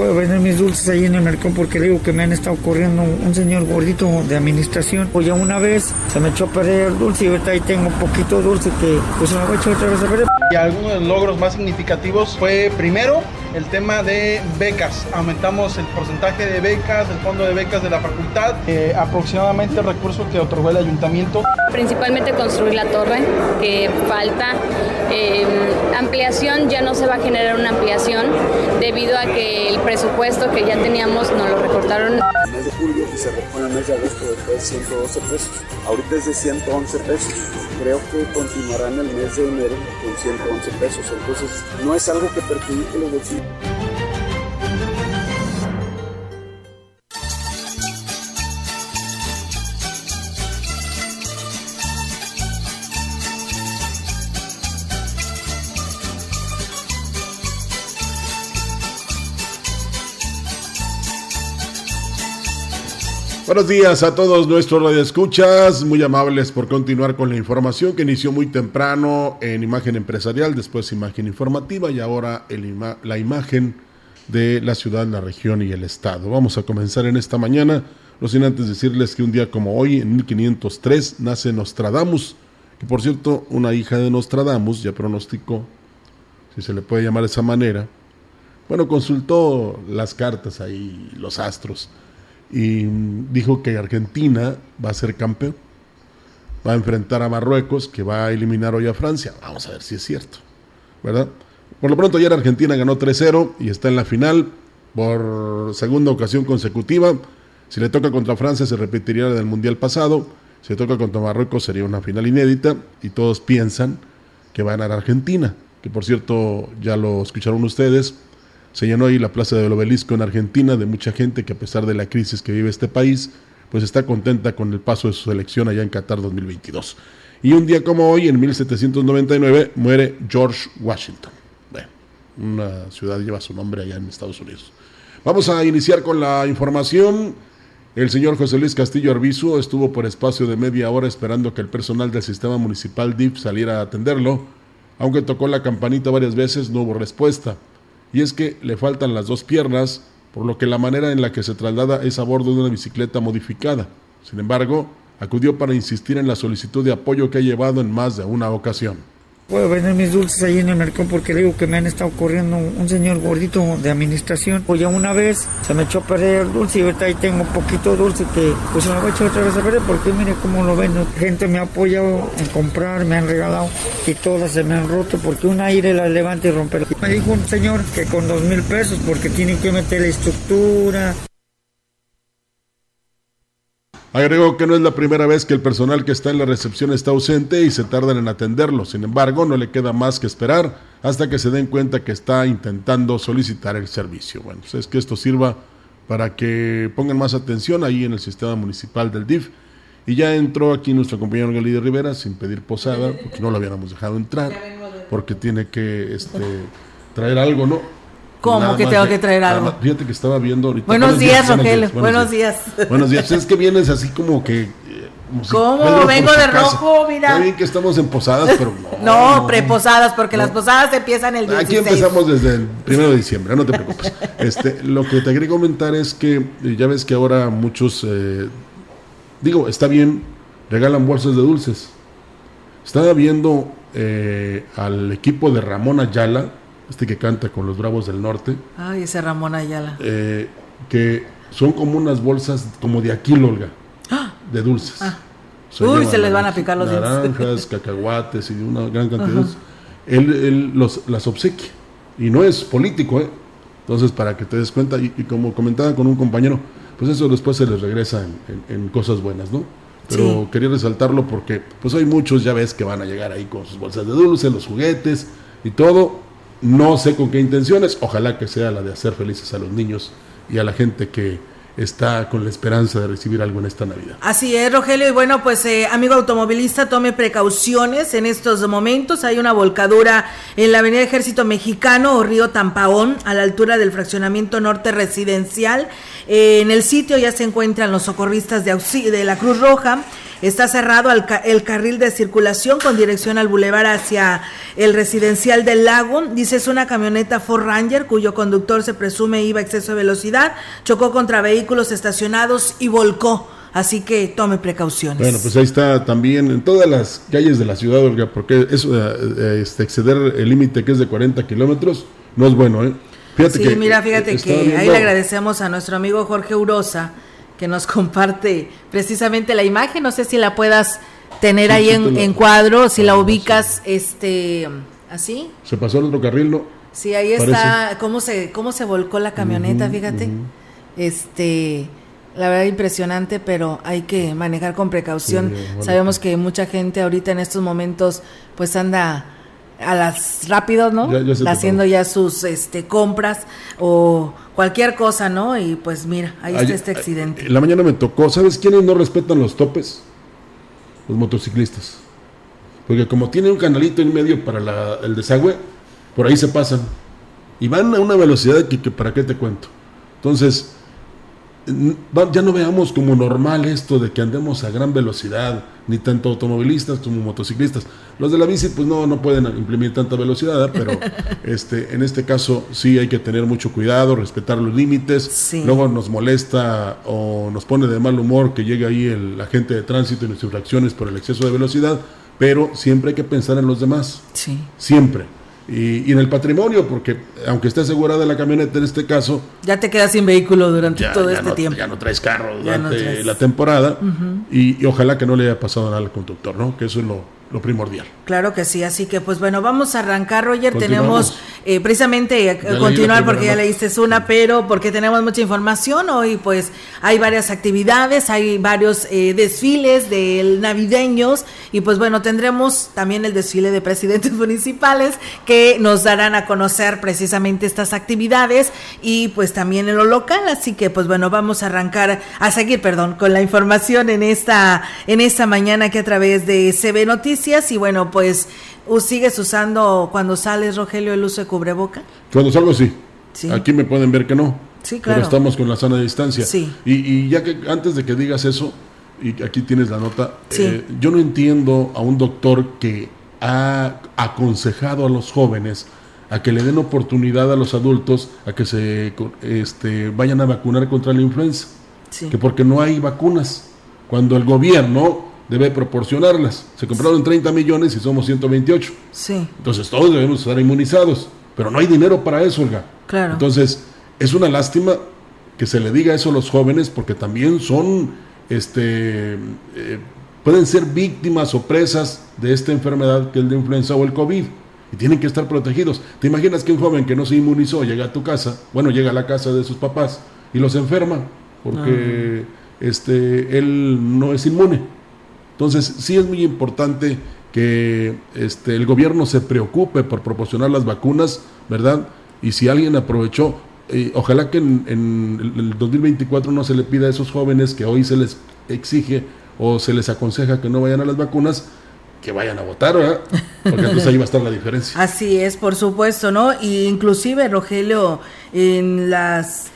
Puedo vender mis dulces ahí en el mercado porque digo que me han estado corriendo un señor gordito de administración. Pues ya una vez se me echó a perder el dulce y ahorita ahí tengo un poquito dulce que pues se me va a echar otra vez a perder. Y algunos de los logros más significativos fue primero el tema de becas. Aumentamos el porcentaje de becas, el fondo de becas de la facultad, eh, aproximadamente el recurso que otorgó el ayuntamiento. Principalmente construir la torre, que falta eh, ampliación, ya no se va a generar una ampliación debido a que el presupuesto que ya teníamos nos lo recortaron. El mes de julio y se repone el mes de agosto después de 112 pesos. Ahorita es de 111 pesos. Creo que continuarán el mes de enero con 111 pesos. Entonces no es algo que perjudique los bolsillos Buenos días a todos nuestros radioescuchas, muy amables por continuar con la información que inició muy temprano en imagen empresarial, después imagen informativa y ahora la imagen de la ciudad, la región y el estado. Vamos a comenzar en esta mañana, no sin antes decirles que un día como hoy, en 1503, nace Nostradamus, que por cierto, una hija de Nostradamus ya pronosticó, si se le puede llamar de esa manera, bueno, consultó las cartas ahí, los astros y dijo que Argentina va a ser campeón. Va a enfrentar a Marruecos, que va a eliminar hoy a Francia. Vamos a ver si es cierto, ¿verdad? Por lo pronto ayer Argentina ganó 3-0 y está en la final por segunda ocasión consecutiva. Si le toca contra Francia se repetiría la del Mundial pasado. Si le toca contra Marruecos sería una final inédita y todos piensan que va a ganar Argentina, que por cierto ya lo escucharon ustedes, se llenó ahí la plaza del obelisco en Argentina de mucha gente que a pesar de la crisis que vive este país, pues está contenta con el paso de su selección allá en Qatar 2022. Y un día como hoy, en 1799, muere George Washington. Bueno, una ciudad lleva su nombre allá en Estados Unidos. Vamos a iniciar con la información. El señor José Luis Castillo Arbizu estuvo por espacio de media hora esperando que el personal del sistema municipal DIF saliera a atenderlo. Aunque tocó la campanita varias veces, no hubo respuesta y es que le faltan las dos piernas, por lo que la manera en la que se traslada es a bordo de una bicicleta modificada. Sin embargo, acudió para insistir en la solicitud de apoyo que ha llevado en más de una ocasión puedo vender mis dulces ahí en el mercado porque digo que me han estado corriendo un señor gordito de administración. Pues ya una vez se me echó a perder el dulce y ahorita ahí tengo poquito dulce que pues se me va a echar otra vez a perder porque mire cómo lo vendo. Gente me ha apoyado en comprar, me han regalado y todas se me han roto porque un aire la levanta y rompe. Me dijo un señor que con dos mil pesos porque tienen que meter la estructura, Agregó que no es la primera vez que el personal que está en la recepción está ausente y se tardan en atenderlo. Sin embargo, no le queda más que esperar hasta que se den cuenta que está intentando solicitar el servicio. Bueno, pues es que esto sirva para que pongan más atención ahí en el sistema municipal del DIF. Y ya entró aquí nuestro compañero Galí Rivera sin pedir posada, porque no lo habíamos dejado entrar, porque tiene que este, traer algo, ¿no? ¿Cómo que tengo que traer algo? fíjate que estaba viendo ahorita. Buenos, días, Rogelio. Buenos, días. Buenos días. Es que vienes así como que. Eh, ¿Cómo? Vengo de rojo, mira. Está bien que estamos en posadas, pero no. no, preposadas, porque las posadas empiezan el 16. Aquí empezamos desde el primero de diciembre, no te preocupes. este, lo que te quería comentar es que eh, ya ves que ahora muchos. Eh, digo, está bien, regalan bolsas de dulces. Estaba viendo al equipo de Ramón Ayala este que canta con los Bravos del Norte. Ay, ese Ramón Ayala. Eh, que son como unas bolsas como de aquí, Olga, ¡Ah! de dulces. Ah. Uy, se les van a picar los Naranjas, cacahuates y una gran cantidad de Él, él los, las obsequia. Y no es político, ¿eh? Entonces, para que te des cuenta, y, como comentaba con un compañero, pues eso después se les regresa en, cosas buenas, ¿no? Pero quería resaltarlo porque pues hay muchos, ya ves, que van a llegar ahí con sus bolsas de dulce, los juguetes y todo. No sé con qué intenciones, ojalá que sea la de hacer felices a los niños y a la gente que, está con la esperanza de recibir algo en esta Navidad. Así es, Rogelio. Y bueno, pues eh, amigo automovilista, tome precauciones en estos momentos. Hay una volcadura en la Avenida Ejército Mexicano o Río Tampaón, a la altura del fraccionamiento norte residencial. Eh, en el sitio ya se encuentran los socorristas de, de la Cruz Roja. Está cerrado el, carril de circulación con dirección al bulevar hacia el residencial del lago. Dice es una camioneta Ford Ranger cuyo conductor se presume iba a exceso de velocidad, chocó contra vehículos estacionados y volcó. Así que tome precauciones. Bueno, pues ahí está también en todas las calles de la ciudad, Olga, porque eso, eh, eh, este, exceder el límite que es de 40 kilómetros no es bueno, ¿eh? Fíjate sí, mira, fíjate que ahí le agradecemos a nuestro amigo Jorge Urosa que nos comparte precisamente la imagen. No sé si la puedas tener ahí en, cuadro, si la ubicas, este, así. Se pasó el otro carril, ¿no? Sí, ahí está, cómo se, cómo se volcó la camioneta, fíjate. Este, la verdad impresionante, pero hay que manejar con precaución. Sabemos que mucha gente ahorita en estos momentos, pues anda a las rápido, ¿no? Haciendo ya sus este compras o cualquier cosa, ¿no? Y pues mira, ahí está este accidente. En la mañana me tocó, ¿sabes quiénes no respetan los topes? Los motociclistas. Porque como tiene un canalito en medio para el desagüe, por ahí se pasan. Y van a una velocidad que, que para qué te cuento. Entonces, ya no veamos como normal esto de que andemos a gran velocidad, ni tanto automovilistas como motociclistas. Los de la bici pues no, no pueden imprimir tanta velocidad, pero este, en este caso sí hay que tener mucho cuidado, respetar los límites. Luego nos molesta o nos pone de mal humor que llegue ahí el agente de tránsito y nuestras infracciones por el exceso de velocidad, pero siempre hay que pensar en los demás. Sí. Siempre y, en el patrimonio, porque aunque esté asegurada la camioneta en este caso... Ya te quedas sin vehículo durante todo este tiempo. Ya no traes carro durante la temporada y, y, ojalá que no le haya pasado nada al conductor, ¿no? Que eso es lo, lo primordial. Claro que sí, así que pues bueno, vamos a arrancar, Roger. Tenemos eh, precisamente eh, continuar porque ya leíste una, pero porque tenemos mucha información hoy, pues hay varias actividades, hay varios eh, desfiles de navideños y pues bueno, tendremos también el desfile de presidentes municipales que nos darán a conocer precisamente estas actividades y pues también en lo local, así que pues bueno, vamos a arrancar, a seguir, perdón, con la información en esta, en esta mañana que a través de CB Noticias y bueno, pues sigues usando cuando sales, Rogelio, el uso de cubreboca. Cuando salgo sí. Aquí me pueden ver que no. Sí, claro. Pero estamos con la sana distancia. Sí. Y, ya que antes de que digas eso, y aquí tienes la nota, eh, yo no entiendo a un doctor que ha aconsejado a los jóvenes a que le den oportunidad a los adultos a que se este, vayan a vacunar contra la influenza. Que porque no hay vacunas. Cuando el gobierno debe proporcionarlas. Se compraron 30 millones y somos 128. Sí. Entonces todos debemos estar inmunizados, pero no hay dinero para eso, Olga. Claro. Entonces, es una lástima que se le diga eso a los jóvenes porque también son, este, eh, pueden ser víctimas o presas de esta enfermedad que es la influenza o el COVID y tienen que estar protegidos. ¿Te imaginas que un joven que no se inmunizó llega a tu casa, bueno, llega a la casa de sus papás y los enferma porque ah. este, él no es inmune? Entonces, sí es muy importante que este, el gobierno se preocupe por proporcionar las vacunas, ¿verdad? Y si alguien aprovechó, eh, ojalá que en, el 2024 no se le pida a esos jóvenes que hoy se les exige o se les aconseja que no vayan a las vacunas, que vayan a votar, ¿verdad? Porque entonces ahí va a estar la diferencia. Así es, por supuesto, ¿no? Y inclusive, Rogelio, en las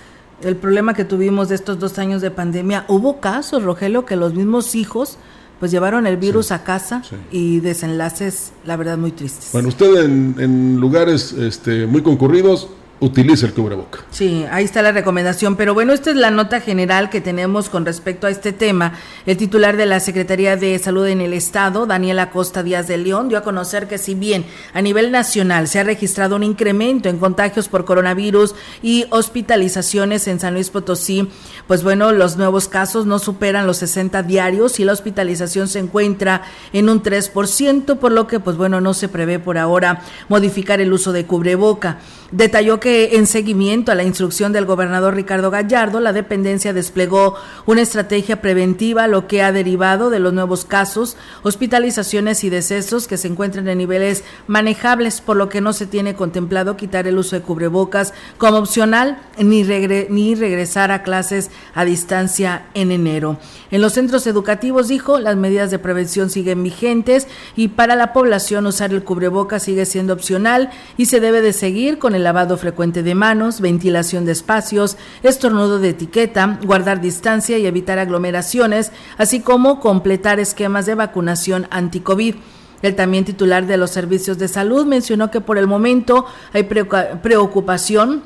el problema que tuvimos de estos dos años de pandemia, hubo casos, Rogelio, que los mismos hijos pues llevaron el virus a casa y desenlaces, la verdad, muy tristes. Bueno, usted en, en lugares este, muy concurridos, utilice el cubreboca. Sí, ahí está la recomendación. Pero bueno, esta es la nota general que tenemos con respecto a este tema. El titular de la Secretaría de Salud en el Estado, Daniel Acosta Díaz de León, dio a conocer que si bien a nivel nacional se ha registrado un incremento en contagios por coronavirus y hospitalizaciones en San Luis Potosí, pues bueno, los nuevos casos no superan los 60 diarios y la hospitalización se encuentra en un 3%, por lo que pues bueno, no se prevé por ahora modificar el uso de cubreboca. Detalló que en seguimiento a la instrucción del gobernador Ricardo Gallardo, la dependencia desplegó una estrategia preventiva, lo que ha derivado de los nuevos casos, hospitalizaciones y decesos que se encuentran en niveles manejables, por lo que no se tiene contemplado quitar el uso de cubrebocas como opcional ni, ni regresar a clases a distancia en enero. En los centros educativos, dijo, las medidas de prevención siguen vigentes y para la población usar el cubrebocas sigue siendo opcional y se debe de seguir con el lavado frecuente de manos, ventilación de espacios, estornudo de etiqueta, guardar distancia y evitar aglomeraciones, así como completar esquemas de vacunación anti-COVID. El también titular de los servicios de salud mencionó que por el momento hay preocupación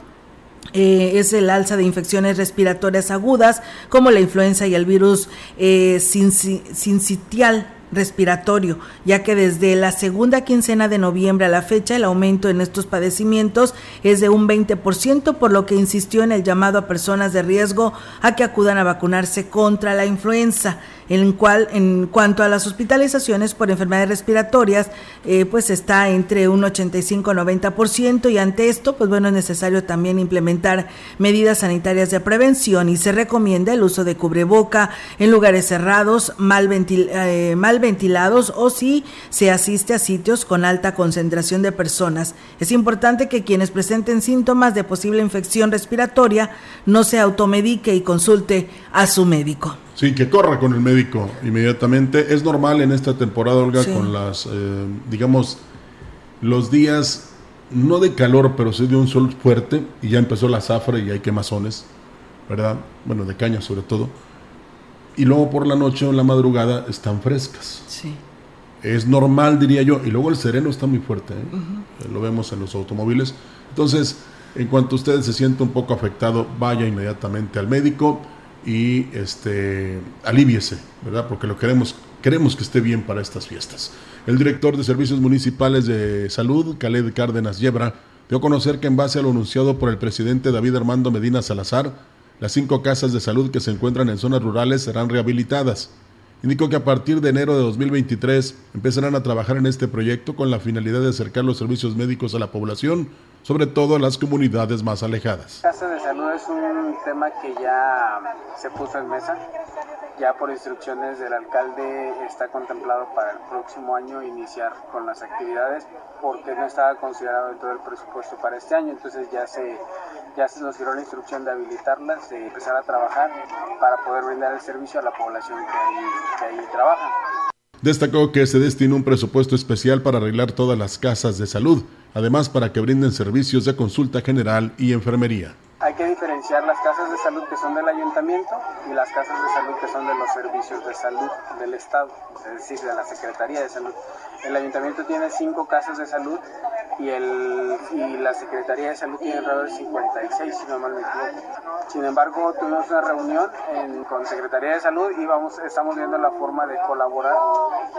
eh, es el alza de infecciones respiratorias agudas como la influenza y el virus eh, sincitial respiratorio, ya que desde la segunda quincena de noviembre a la fecha el aumento en estos padecimientos es de un 20%, por lo que insistió en el llamado a personas de riesgo a que acudan a vacunarse contra la influenza en cual en cuanto a las hospitalizaciones por enfermedades respiratorias, eh, pues está entre un 85 90% y ante esto, pues bueno, es necesario también implementar medidas sanitarias de prevención y se recomienda el uso de cubreboca en lugares cerrados, mal, eh, mal ventilados o si se asiste a sitios con alta concentración de personas. Es importante que quienes presenten síntomas de posible infección respiratoria no se automedique y consulte a su médico. Sí, que corra con el médico inmediatamente. Es normal en esta temporada, Olga, con las, eh, digamos, los días, no de calor, pero sí de un sol fuerte, y ya empezó la zafra y hay quemazones, ¿verdad? Bueno, de caña sobre todo. Y luego por la noche o en la madrugada están frescas. Sí. Es normal, diría yo. Y luego el sereno está muy fuerte, ¿eh? Lo vemos en los automóviles. Entonces, en cuanto usted se siente un poco afectado, vaya inmediatamente al médico y este, aliviese, ¿verdad? Porque lo queremos, queremos que esté bien para estas fiestas. El director de Servicios Municipales de Salud, Khaled Cárdenas Yebra, dio a conocer que en base a lo anunciado por el presidente David Armando Medina Salazar, las cinco casas de salud que se encuentran en zonas rurales serán rehabilitadas. Indicó que a partir de enero de 2023 empezarán a trabajar en este proyecto con la finalidad de acercar los servicios médicos a la población sobre todo en las comunidades más alejadas. Casa de salud es un tema que ya se puso en mesa. Ya por instrucciones del alcalde está contemplado para el próximo año iniciar con las actividades porque no estaba considerado dentro del presupuesto para este año. Entonces ya se, ya se nos dio la instrucción de habilitarlas, de empezar a trabajar para poder brindar el servicio a la población que ahí, que ahí trabaja. Destacó que se destina un presupuesto especial para arreglar todas las casas de salud además para que brinden servicios de consulta general y enfermería. Hay que diferenciar las casas de salud que son del ayuntamiento y las casas de salud que son de los servicios de salud del Estado, es decir, de la Secretaría de Salud. El ayuntamiento tiene cinco casas de salud y, el, y la Secretaría de Salud tiene alrededor de 56, si no mal me equivoco. Sin embargo, tuvimos una reunión en, con Secretaría de Salud y vamos, estamos viendo la forma de colaborar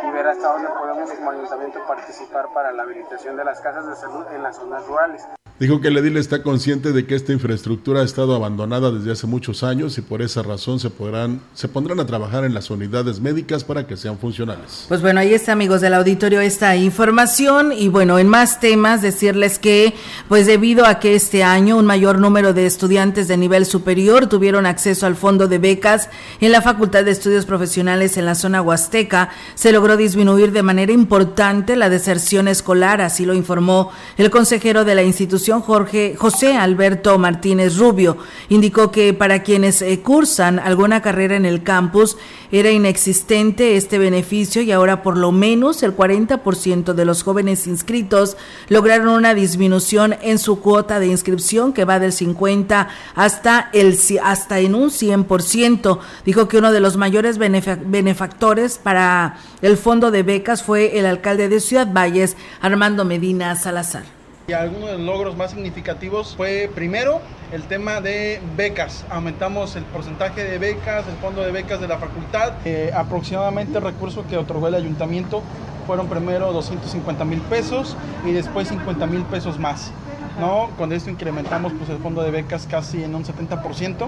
y ver hasta dónde podemos como ayuntamiento participar para la habilitación de las casas de salud en las zonas rurales. Dijo que el edil está consciente de que esta infraestructura ha estado abandonada desde hace muchos años y por esa razón se podrán se pondrán a trabajar en las unidades médicas para que sean funcionales. Pues bueno, ahí está amigos del auditorio esta información y bueno, en más temas decirles que pues debido a que este año un mayor número de estudiantes de nivel superior tuvieron acceso al fondo de becas en la Facultad de Estudios Profesionales en la zona Huasteca, se logró disminuir de manera importante la deserción escolar, así lo informó el consejero de la institución Jorge José Alberto Martínez Rubio indicó que para quienes eh, cursan alguna carrera en el campus era inexistente este beneficio y ahora por lo menos el 40% de los jóvenes inscritos lograron una disminución en su cuota de inscripción que va del 50 hasta el hasta en un 100%. Dijo que uno de los mayores benefactores para el fondo de becas fue el alcalde de Ciudad Valles, Armando Medina Salazar. Y algunos de los logros más significativos fue primero el tema de becas. Aumentamos el porcentaje de becas, el fondo de becas de la facultad. Eh, aproximadamente el recurso que otorgó el ayuntamiento fueron primero 250 mil pesos y después 50 mil pesos más. ¿no? Con esto incrementamos pues, el fondo de becas casi en un 70%.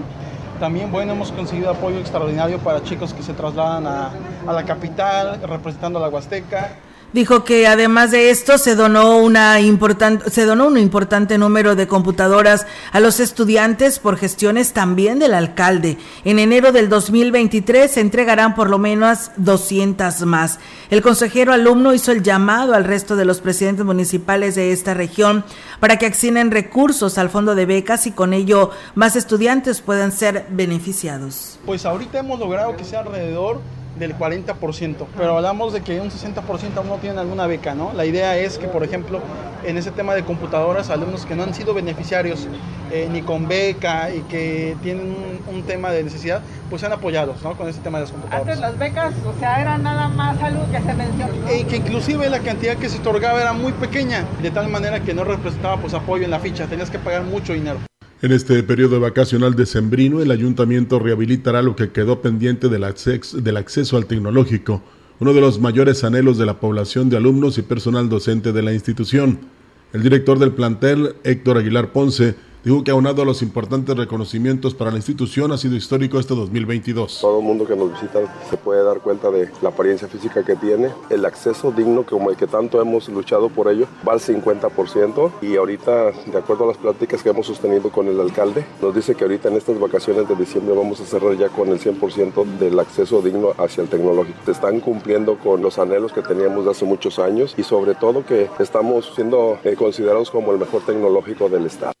También, bueno, hemos conseguido apoyo extraordinario para chicos que se trasladan a, a la capital, representando a la Huasteca. Dijo que además de esto se donó una importante se donó un importante número de computadoras a los estudiantes por gestiones también del alcalde. En enero del 2023 se entregarán por lo menos 200 más. El consejero alumno hizo el llamado al resto de los presidentes municipales de esta región para que accionen recursos al fondo de becas y con ello más estudiantes puedan ser beneficiados. Pues ahorita hemos logrado que sea alrededor del 40%, pero hablamos de que un 60% aún no tienen alguna beca, ¿no? La idea es que, por ejemplo, en ese tema de computadoras, alumnos que no han sido beneficiarios eh, ni con beca y que tienen un, tema de necesidad, pues sean apoyados, ¿no? Con ese tema de las computadoras. Antes las becas, o sea, era nada más algo que se mencionó. Y que inclusive la cantidad que se otorgaba era muy pequeña, de tal manera que no representaba pues apoyo en la ficha, tenías que pagar mucho dinero. En este periodo vacacional decembrino, el ayuntamiento rehabilitará lo que quedó pendiente del acceso, del acceso al tecnológico, uno de los mayores anhelos de la población de alumnos y personal docente de la institución. El director del plantel, Héctor Aguilar Ponce, Digo que aunado a los importantes reconocimientos para la institución ha sido histórico este 2022. Todo el mundo que nos visita se puede dar cuenta de la apariencia física que tiene, el acceso digno como el que tanto hemos luchado por ello va al 50% y ahorita de acuerdo a las pláticas que hemos sostenido con el alcalde nos dice que ahorita en estas vacaciones de diciembre vamos a cerrar ya con el 100% del acceso digno hacia el tecnológico. Se están cumpliendo con los anhelos que teníamos de hace muchos años y sobre todo que estamos siendo eh, considerados como el mejor tecnológico del estado.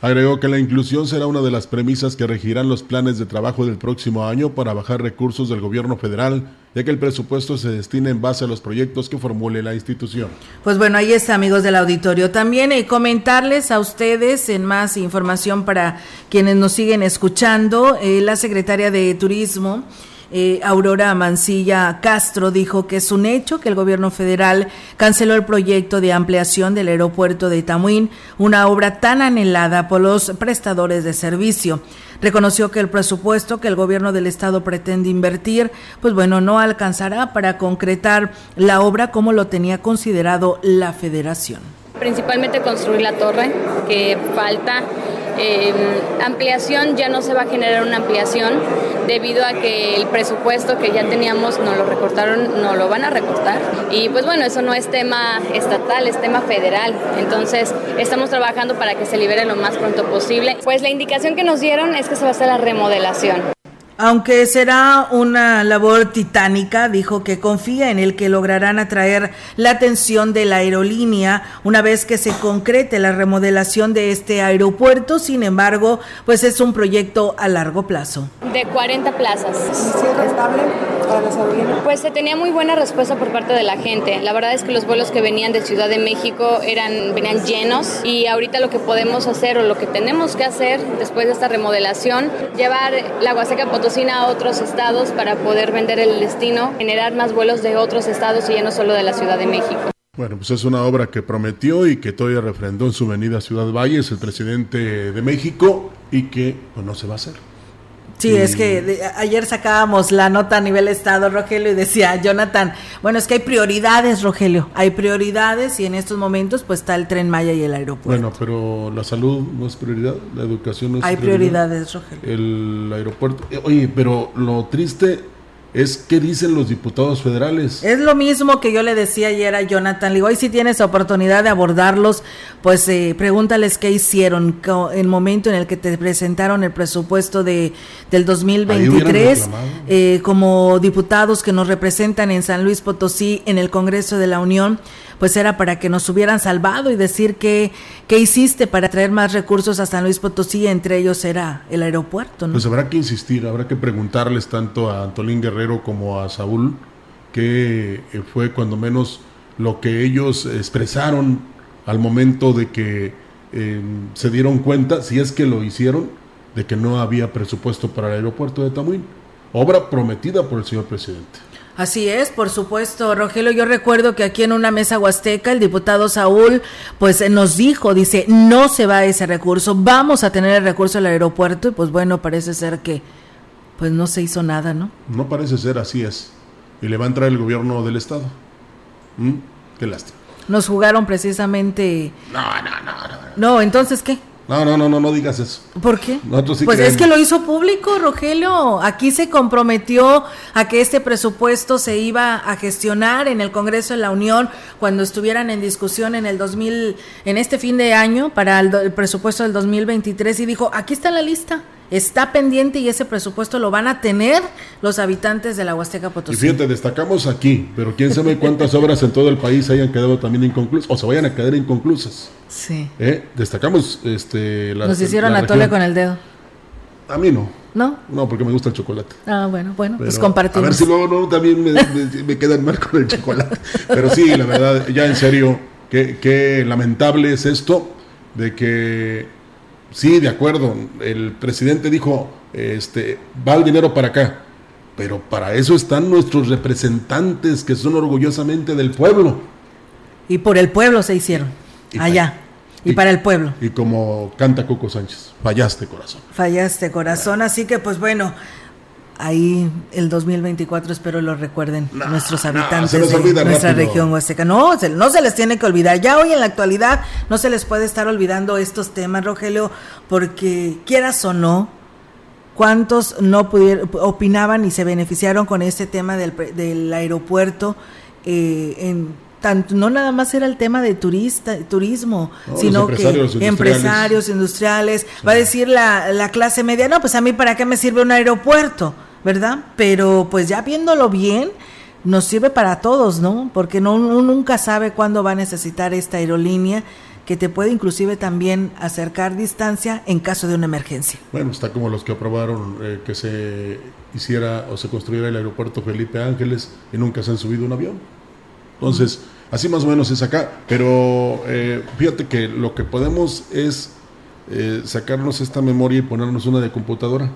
Agregó que la inclusión será una de las premisas que regirán los planes de trabajo del próximo año para bajar recursos del gobierno federal, ya que el presupuesto se destina en base a los proyectos que formule la institución. Pues bueno, ahí está, amigos del auditorio. También eh, comentarles a ustedes en más información para quienes nos siguen escuchando, eh, la secretaria de Turismo. Eh, Aurora Mancilla Castro dijo que es un hecho que el gobierno federal canceló el proyecto de ampliación del aeropuerto de Tamuín, una obra tan anhelada por los prestadores de servicio. Reconoció que el presupuesto que el gobierno del estado pretende invertir, pues bueno, no alcanzará para concretar la obra como lo tenía considerado la federación. Principalmente construir la torre, que falta eh, ampliación ya no se va a generar una ampliación debido a que el presupuesto que ya teníamos no lo recortaron, no lo van a recortar. Y pues bueno, eso no es tema estatal, es tema federal. Entonces estamos trabajando para que se libere lo más pronto posible. Pues la indicación que nos dieron es que se va a hacer la remodelación. Aunque será una labor titánica, dijo que confía en el que lograrán atraer la atención de la aerolínea una vez que se concrete la remodelación de este aeropuerto. Sin embargo, pues es un proyecto a largo plazo. De 40 plazas. estable para las aerolíneas? Pues se tenía muy buena respuesta por parte de la gente. La verdad es que los vuelos que venían de Ciudad de México eran venían llenos y ahorita lo que podemos hacer o lo que tenemos que hacer después de esta remodelación, llevar la Huasteca Potosí a otros estados para poder vender el destino, generar más vuelos de otros estados y ya no solo de la Ciudad de México. Bueno, pues es una obra que prometió y que todavía refrendó en su venida a Ciudad Valles el presidente de México y que pues, no se va a hacer. Sí, es que ayer sacábamos la nota a nivel estado, Rogelio, y decía Jonathan, bueno, es que hay prioridades, Rogelio, hay prioridades y en estos momentos pues está el tren Maya y el aeropuerto. Bueno, pero la salud no es prioridad, la educación no es hay prioridad. Hay prioridades, Rogelio. El aeropuerto, eh, oye, pero lo triste es qué dicen los diputados federales. Es lo mismo que yo le decía ayer a Jonathan. Le digo, hoy si tienes oportunidad de abordarlos, pues eh, pregúntales qué hicieron en el momento en el que te presentaron el presupuesto de del 2023 eh, como diputados que nos representan en San Luis Potosí en el Congreso de la Unión pues era para que nos hubieran salvado y decir que, qué hiciste para traer más recursos a San Luis Potosí, entre ellos era el aeropuerto. ¿no? Pues habrá que insistir, habrá que preguntarles tanto a Antolín Guerrero como a Saúl, que eh, fue cuando menos lo que ellos expresaron al momento de que eh, se dieron cuenta, si es que lo hicieron, de que no había presupuesto para el aeropuerto de Tamuín. Obra prometida por el señor presidente. Así es, por supuesto, Rogelio. Yo recuerdo que aquí en una mesa huasteca el diputado Saúl pues nos dijo, dice, no se va ese recurso, vamos a tener el recurso del aeropuerto y pues bueno, parece ser que pues no se hizo nada, ¿no? No parece ser, así es. Y le va a entrar el gobierno del estado. ¿Mm? Qué lástima. Nos jugaron precisamente... No, no, no, no. No, entonces, ¿qué? No, no, no, no, no digas eso. ¿Por qué? pues es que lo hizo público, Rogelio. Aquí se comprometió a que este presupuesto se iba a gestionar en el Congreso de la Unión cuando estuvieran en discusión en el 2000, en este fin de año para el, presupuesto del 2023 y dijo, aquí está la lista está pendiente y ese presupuesto lo van a tener los habitantes de la Huasteca Potosí. Y fíjate, destacamos aquí, pero quién sabe cuántas obras en todo el país hayan quedado también inconclusas o se vayan a quedar inconclusas. Sí. ¿Eh? Destacamos este, la, Nos hicieron la, tole con el dedo. A mí no. ¿No? No, porque me gusta el chocolate. Ah, bueno, bueno, pues compartimos. A ver si luego no, también me, me, quedan mal con el chocolate. Pero sí, la verdad, ya en serio, qué, qué lamentable es esto de que Sí, de acuerdo. El presidente dijo, este, va el dinero para acá. Pero para eso están nuestros representantes que son orgullosamente del pueblo. Y por el pueblo se hicieron. allá. Y, para el pueblo. Y como canta Coco Sánchez, fallaste corazón. Fallaste corazón, así que pues bueno, ahí el 2024 espero lo recuerden nuestros habitantes de nuestra región huasteca. No, no se les tiene que olvidar. Ya hoy en la actualidad no se les puede estar olvidando estos temas, Rogelio, porque quieras o no, cuántos no pudieron, opinaban y se beneficiaron con este tema del, del aeropuerto eh, en tanto, no nada más era el tema de turista, turismo, sino que empresarios industriales, va a decir la, la clase media, no, pues a mí para qué me sirve un aeropuerto, ¿verdad? Pero pues ya viéndolo bien, nos sirve para todos, ¿no? Porque no, uno nunca sabe cuándo va a necesitar esta aerolínea que te puede inclusive también acercar distancia en caso de una emergencia. Bueno, está como los que aprobaron eh, que se hiciera o se construyera el aeropuerto Felipe Ángeles y nunca se han subido un avión. Entonces, así más o menos es acá, pero eh, fíjate que lo que podemos es eh, sacarnos esta memoria y ponernos una de computadora.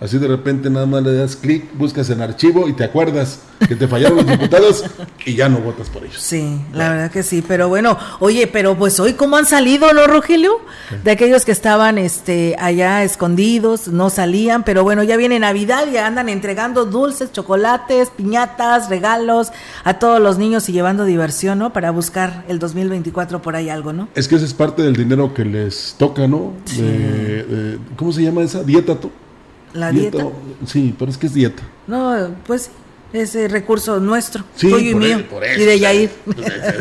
Así de repente nada más le das clic, buscas en archivo y te acuerdas que te fallaron los diputados y ya no votas por ellos. Sí, la verdad que sí. Pero bueno, oye, pero pues hoy cómo han salido, ¿no, Rogelio? De aquellos que estaban este, allá escondidos, no salían, pero bueno, ya viene Navidad y andan entregando dulces, chocolates, piñatas, regalos a todos los niños y llevando diversión, ¿no? Para buscar el 2024 por ahí algo, ¿no? Es que ese es parte del dinero que les toca, ¿no? ¿Cómo se llama esa? ¿Dieta? ¿La dieta? Sí, pero es que es dieta. No, pues ese recurso nuestro, tuyo y mío, y de Yair.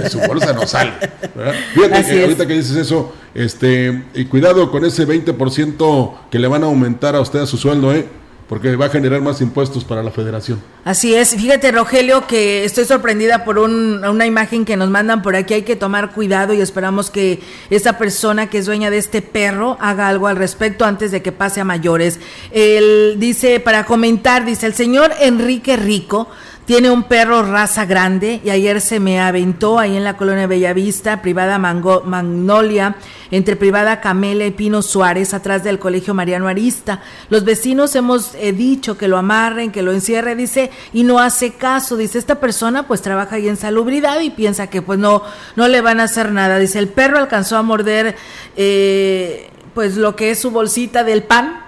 Su bolsa no sale. Fíjate que ahorita que dices eso, este, y cuidado con ese 20% que le van a aumentar a usted a su sueldo, ¿eh? Porque va a generar más impuestos para la federación. Así es, fíjate Rogelio que estoy sorprendida por una imagen que nos mandan por aquí, hay que tomar cuidado y esperamos que esa persona que es dueña de este perro haga algo al respecto antes de que pase a mayores. Él dice, para comentar, dice, el señor Enrique Rico tiene un perro raza grande y ayer se me aventó ahí en la colonia Bellavista, privada Magnolia, entre privada Camelia y Pino Suárez, atrás del colegio Mariano Arista. Los vecinos hemos eh, dicho que lo amarren, que lo encierre, dice, y no hace caso. Dice, esta persona pues trabaja ahí en salubridad y piensa que pues no, no le van a hacer nada. Dice, el perro alcanzó a morder eh, pues lo que es su bolsita del pan.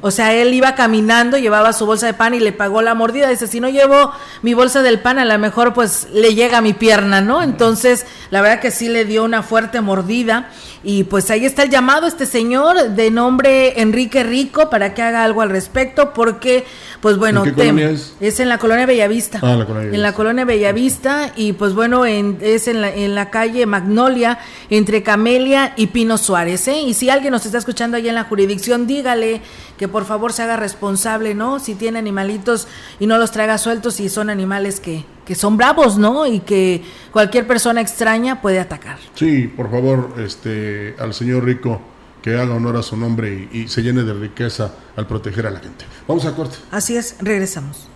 O sea, él iba caminando, llevaba su bolsa de pan y le pagó la mordida. Dice, si no llevo mi bolsa del pan, a lo mejor pues le llega a mi pierna, ¿no? Entonces, la verdad que sí le dio una fuerte mordida. Y pues ahí está el llamado este señor de nombre Enrique Rico para que haga algo al respecto, porque pues bueno, es? en la colonia Bellavista. Ah, la colonia En la colonia Bellavista y pues bueno, es en la, en la calle Magnolia entre Camelia y Pino Suárez, ¿eh? Y si alguien nos está escuchando ahí en la jurisdicción, dígale que por favor se haga responsable, ¿no? Si tiene animalitos y no los traiga sueltos y son animales que, que son bravos, ¿no? Y que cualquier persona extraña puede atacar. Sí, por favor, este, al señor Rico que haga honor a su nombre y, y se llene de riqueza al proteger a la gente. Vamos a corte. Así es, regresamos.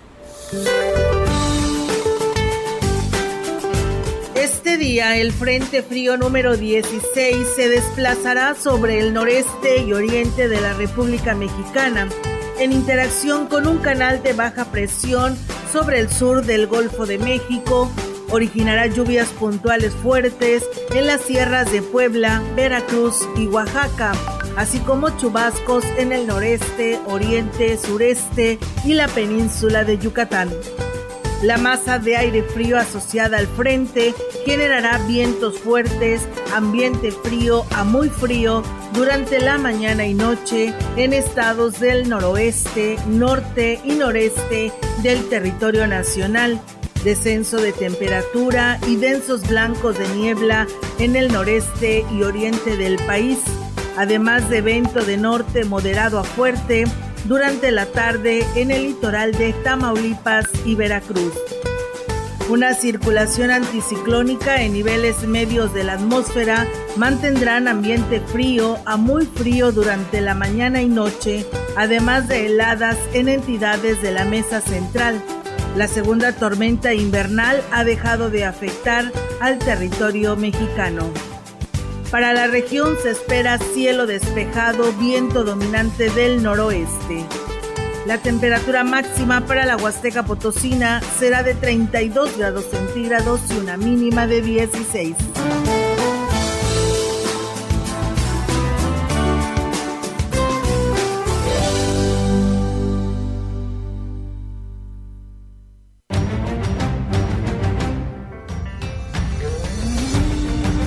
Este día el Frente Frío número 16 se desplazará sobre el noreste y oriente de la República Mexicana en interacción con un canal de baja presión sobre el sur del Golfo de México. Originará lluvias puntuales fuertes en las sierras de Puebla, Veracruz y Oaxaca, así como chubascos en el noreste, oriente, sureste y la península de Yucatán. La masa de aire frío asociada al frente generará vientos fuertes, ambiente frío a muy frío durante la mañana y noche en estados del noroeste, norte y noreste del territorio nacional. Descenso de temperatura y densos blancos de niebla en el noreste y oriente del país, además de viento de norte moderado a fuerte durante la tarde en el litoral de Tamaulipas y Veracruz. Una circulación anticiclónica en niveles medios de la atmósfera mantendrán ambiente frío a muy frío durante la mañana y noche, además de heladas en entidades de la mesa central. La segunda tormenta invernal ha dejado de afectar al territorio mexicano. Para la región se espera cielo despejado, viento dominante del noroeste. La temperatura máxima para la Huasteca Potosina será de 32 grados centígrados y una mínima de 16.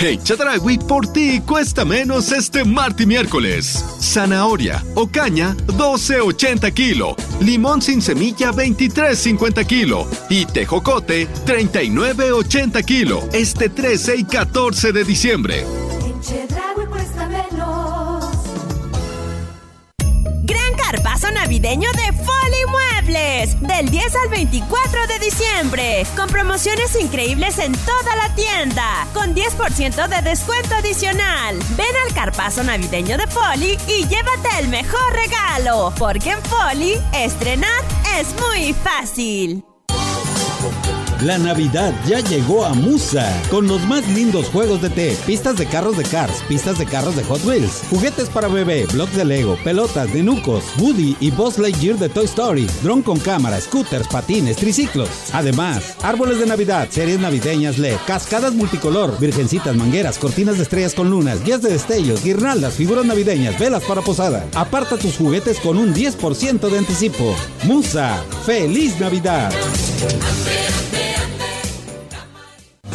Hey, Chadragui, por ti cuesta menos este martes y miércoles. Zanahoria o caña, 12.80 kilo. Limón sin semilla, 23.50 kilo. Y tejocote, 39.80 kilo. Este 13 y 14 de diciembre. Gran carpazo navideño de Folly Muebles. Del 10 al 24 de diciembre. Con promociones increíbles en toda la tienda. Con 10% de descuento adicional. Ven al carpazo navideño de Folly y llévate el mejor regalo. Porque en Folly, estrenar es muy fácil. La Navidad ya llegó a Musa con los más lindos juegos de té, pistas de carros de Cars, pistas de carros de Hot Wheels, juguetes para bebé, blocks de Lego, pelotas de Nucos, Woody y Buzz Lightyear de Toy Story, dron con cámara, scooters, patines, triciclos. Además, árboles de Navidad, series navideñas LED, cascadas multicolor, virgencitas, mangueras, cortinas de estrellas con lunas, guías de destellos, guirnaldas, figuras navideñas, velas para posada. Aparta tus juguetes con un 10% de anticipo. Musa, feliz Navidad.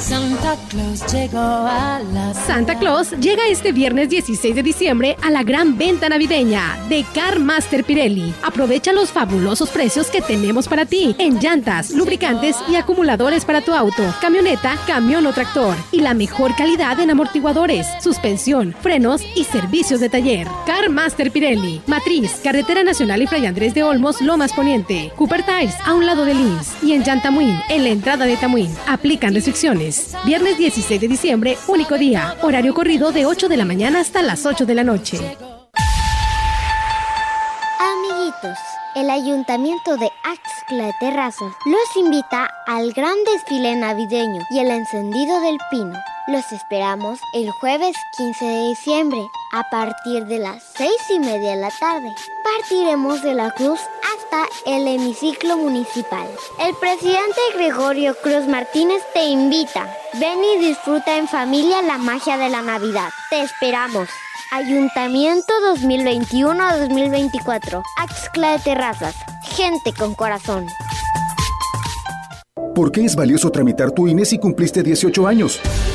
Santa Claus llegó a la Santa Claus llega este viernes 16 de diciembre a la gran venta navideña de Car Master Pirelli. Aprovecha los fabulosos precios que tenemos para ti en llantas, lubricantes y acumuladores para tu auto, camioneta, camión o tractor y la mejor calidad en amortiguadores, suspensión, frenos y servicios de taller. Car Master Pirelli, Matriz, Carretera Nacional y Fray Andrés de Olmos, Lomas Poniente, Cooper Tires a un lado de Lins y en Llantamuín, en la entrada de Tamuín. Aplican restricciones. Viernes 16 de diciembre, único día. Horario corrido de 8 de la mañana hasta las 8 de la noche. Amiguitos, el Ayuntamiento de Axcla de Terrazas los invita al gran desfile navideño y el encendido del pino. Los esperamos el jueves 15 de diciembre a partir de las 6 y media de la tarde. Partiremos de la cruz hasta el hemiciclo municipal. El presidente Gregorio Cruz Martínez te invita. Ven y disfruta en familia la magia de la Navidad. Te esperamos. Ayuntamiento 2021-2024. Axcla de Terrazas. Gente con corazón. ¿Por qué es valioso tramitar tu INE si cumpliste 18 años?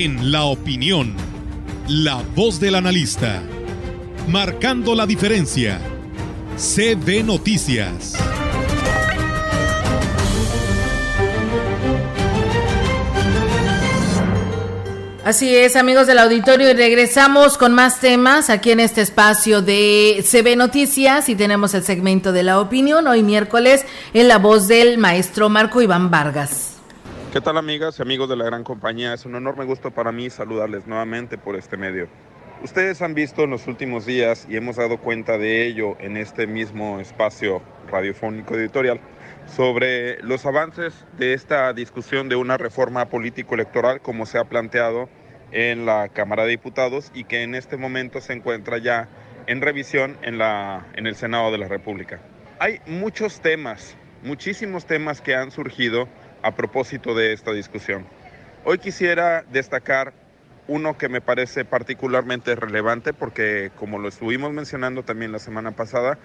En la opinión, la voz del analista, marcando la diferencia. CB Noticias. Así es, amigos del auditorio, y regresamos con más temas aquí en este espacio de CB Noticias y tenemos el segmento de la opinión hoy miércoles en la voz del maestro Marco Iván Vargas. ¿Qué tal amigas y amigos de la gran compañía? Es un enorme gusto para mí saludarles nuevamente por este medio. Ustedes han visto en los últimos días y hemos dado cuenta de ello en este mismo espacio radiofónico editorial sobre los avances de esta discusión de una reforma político-electoral como se ha planteado en la Cámara de Diputados y que en este momento se encuentra ya en revisión en, la, en el Senado de la República. Hay muchos temas, muchísimos temas que han surgido a propósito de esta discusión. Hoy quisiera destacar uno que me parece particularmente relevante porque, como lo estuvimos mencionando también la semana pasada,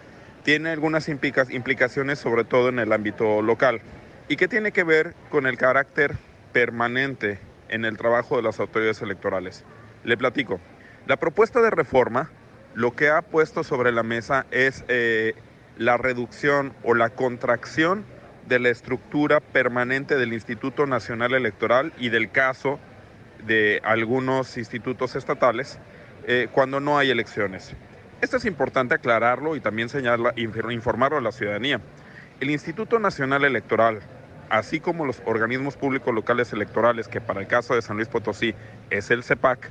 tiene algunas implicaciones sobre todo en el ámbito local y que tiene que ver con el carácter permanente en el trabajo de las autoridades electorales. Le platico. La propuesta de reforma lo que ha puesto sobre la mesa es eh, la reducción o la contracción de la estructura permanente del Instituto Nacional Electoral y del caso de algunos institutos estatales eh, cuando no hay elecciones. Esto es importante aclararlo y también señalarlo, informarlo a la ciudadanía. El Instituto Nacional Electoral, así como los organismos públicos locales electorales, que para el caso de San Luis Potosí es el CEPAC,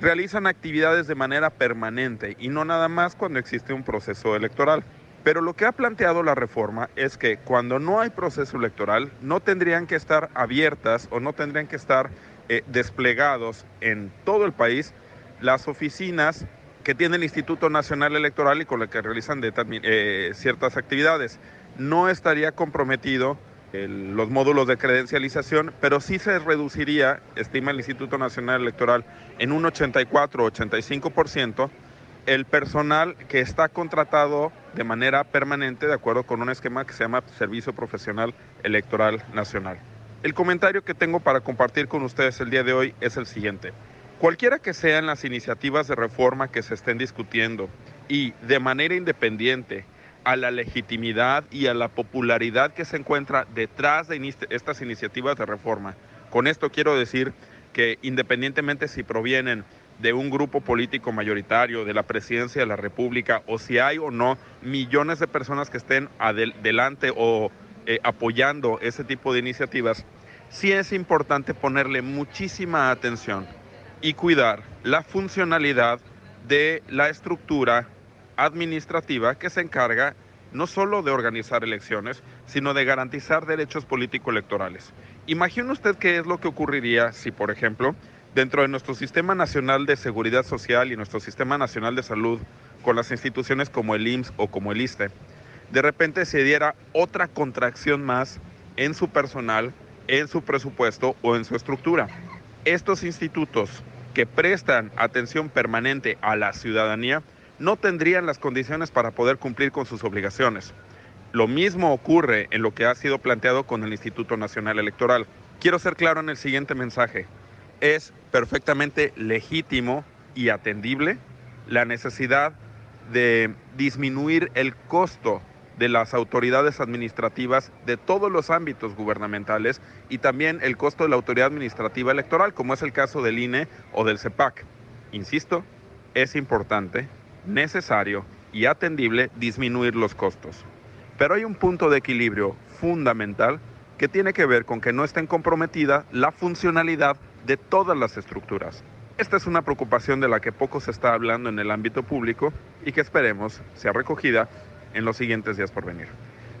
realizan actividades de manera permanente y no nada más cuando existe un proceso electoral. Pero lo que ha planteado la reforma es que cuando no hay proceso electoral no tendrían que estar abiertas o no tendrían que estar eh, desplegados en todo el país las oficinas que tiene el Instituto Nacional Electoral y con las que realizan eh, ciertas actividades. No estaría comprometido los módulos de credencialización, pero sí se reduciría, estima el Instituto Nacional Electoral, en un 84-85% el personal que está contratado de manera permanente de acuerdo con un esquema que se llama Servicio Profesional Electoral Nacional. El comentario que tengo para compartir con ustedes el día de hoy es el siguiente. Cualquiera que sean las iniciativas de reforma que se estén discutiendo y de manera independiente a la legitimidad y a la popularidad que se encuentra detrás de estas iniciativas de reforma, con esto quiero decir que independientemente si provienen de un grupo político mayoritario, de la presidencia de la República, o si hay o no millones de personas que estén adelante o eh, apoyando ese tipo de iniciativas, sí es importante ponerle muchísima atención y cuidar la funcionalidad de la estructura administrativa que se encarga no solo de organizar elecciones, sino de garantizar derechos político-electorales. Imagine usted qué es lo que ocurriría si, por ejemplo, dentro de nuestro Sistema Nacional de Seguridad Social y nuestro Sistema Nacional de Salud, con las instituciones como el IMSS o como el ISTE, de repente se diera otra contracción más en su personal, en su presupuesto o en su estructura. Estos institutos que prestan atención permanente a la ciudadanía no tendrían las condiciones para poder cumplir con sus obligaciones. Lo mismo ocurre en lo que ha sido planteado con el Instituto Nacional Electoral. Quiero ser claro en el siguiente mensaje. Es perfectamente legítimo y atendible la necesidad de disminuir el costo de las autoridades administrativas de todos los ámbitos gubernamentales y también el costo de la autoridad administrativa electoral, como es el caso del INE o del CEPAC. Insisto, es importante, necesario y atendible disminuir los costos. Pero hay un punto de equilibrio fundamental que tiene que ver con que no estén comprometida la funcionalidad de todas las estructuras. Esta es una preocupación de la que poco se está hablando en el ámbito público y que esperemos sea recogida en los siguientes días por venir.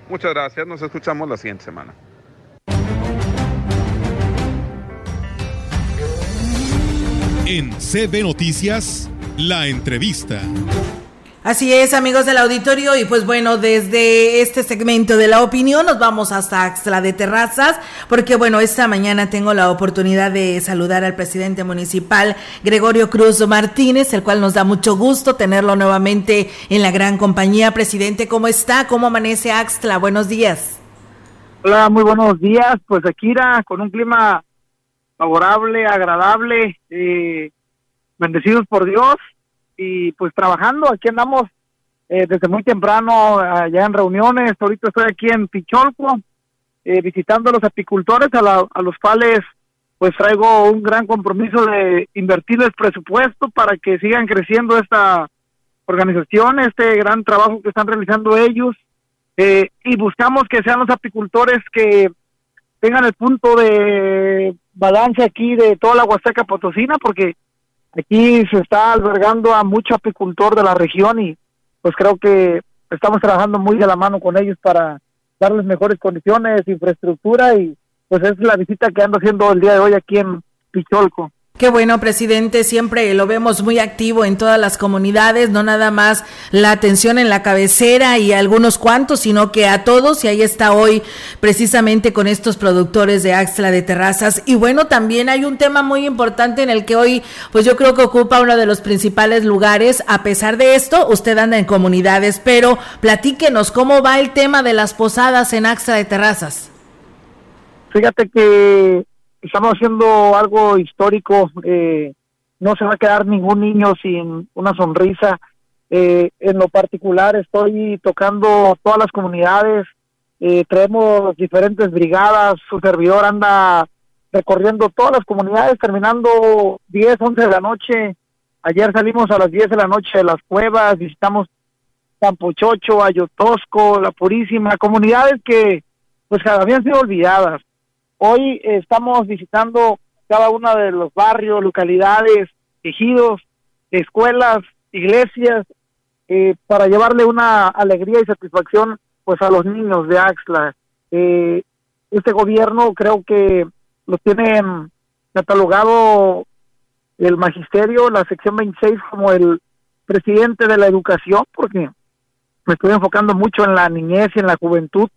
Muchas gracias, nos escuchamos la siguiente semana. En CB Noticias, la entrevista. Así es, amigos del auditorio, y pues bueno, desde este segmento de la opinión nos vamos hasta Axla de Terrazas, porque bueno, esta mañana tengo la oportunidad de saludar al presidente municipal Gregorio Cruz Martínez, el cual nos da mucho gusto tenerlo nuevamente en la gran compañía. Presidente, ¿cómo está? ¿Cómo amanece Axla? Buenos días. Hola, muy buenos días. Pues aquí era con un clima favorable, agradable, eh, bendecidos por Dios y pues trabajando, aquí andamos eh, desde muy temprano allá en reuniones, ahorita estoy aquí en Picholco eh, visitando a los apicultores a, a los cuales pues traigo un gran compromiso de invertirles presupuesto para que sigan creciendo esta organización, este gran trabajo que están realizando ellos. Eh, y buscamos que sean los apicultores que tengan el punto de balance aquí de toda la Huasteca Potosina porque Aquí se está albergando a mucho apicultor de la región y pues creo que estamos trabajando muy de la mano con ellos para darles mejores condiciones, infraestructura y pues es la visita que ando haciendo el día de hoy aquí en Picholco. Qué bueno, presidente. Siempre lo vemos muy activo en todas las comunidades, no nada más la atención en la cabecera y algunos cuantos, sino que a todos. Y ahí está hoy precisamente con estos productores de Axla de Terrazas. Y bueno, también hay un tema muy importante en el que hoy, pues yo creo que ocupa uno de los principales lugares. A pesar de esto, usted anda en comunidades, pero platíquenos cómo va el tema de las posadas en Axla de Terrazas. Fíjate que estamos haciendo algo histórico. Eh, no se va a quedar ningún niño sin una sonrisa. Eh, en lo particular estoy tocando todas las comunidades, eh, traemos diferentes brigadas, su servidor anda recorriendo todas las comunidades, terminando 10, 11 de la noche. Ayer salimos a las 10 de la noche de las cuevas, visitamos Campochocho, Ayotosco, La Purísima, comunidades que pues habían sido olvidadas. Hoy estamos visitando cada uno de los barrios, localidades, ejidos, escuelas, iglesias, eh, para llevarle una alegría y satisfacción pues a los niños de Axla. Eh, este gobierno creo que lo tienen catalogado el magisterio, la sección 26 como el presidente de la educación, porque me estoy enfocando mucho en la niñez y en la juventud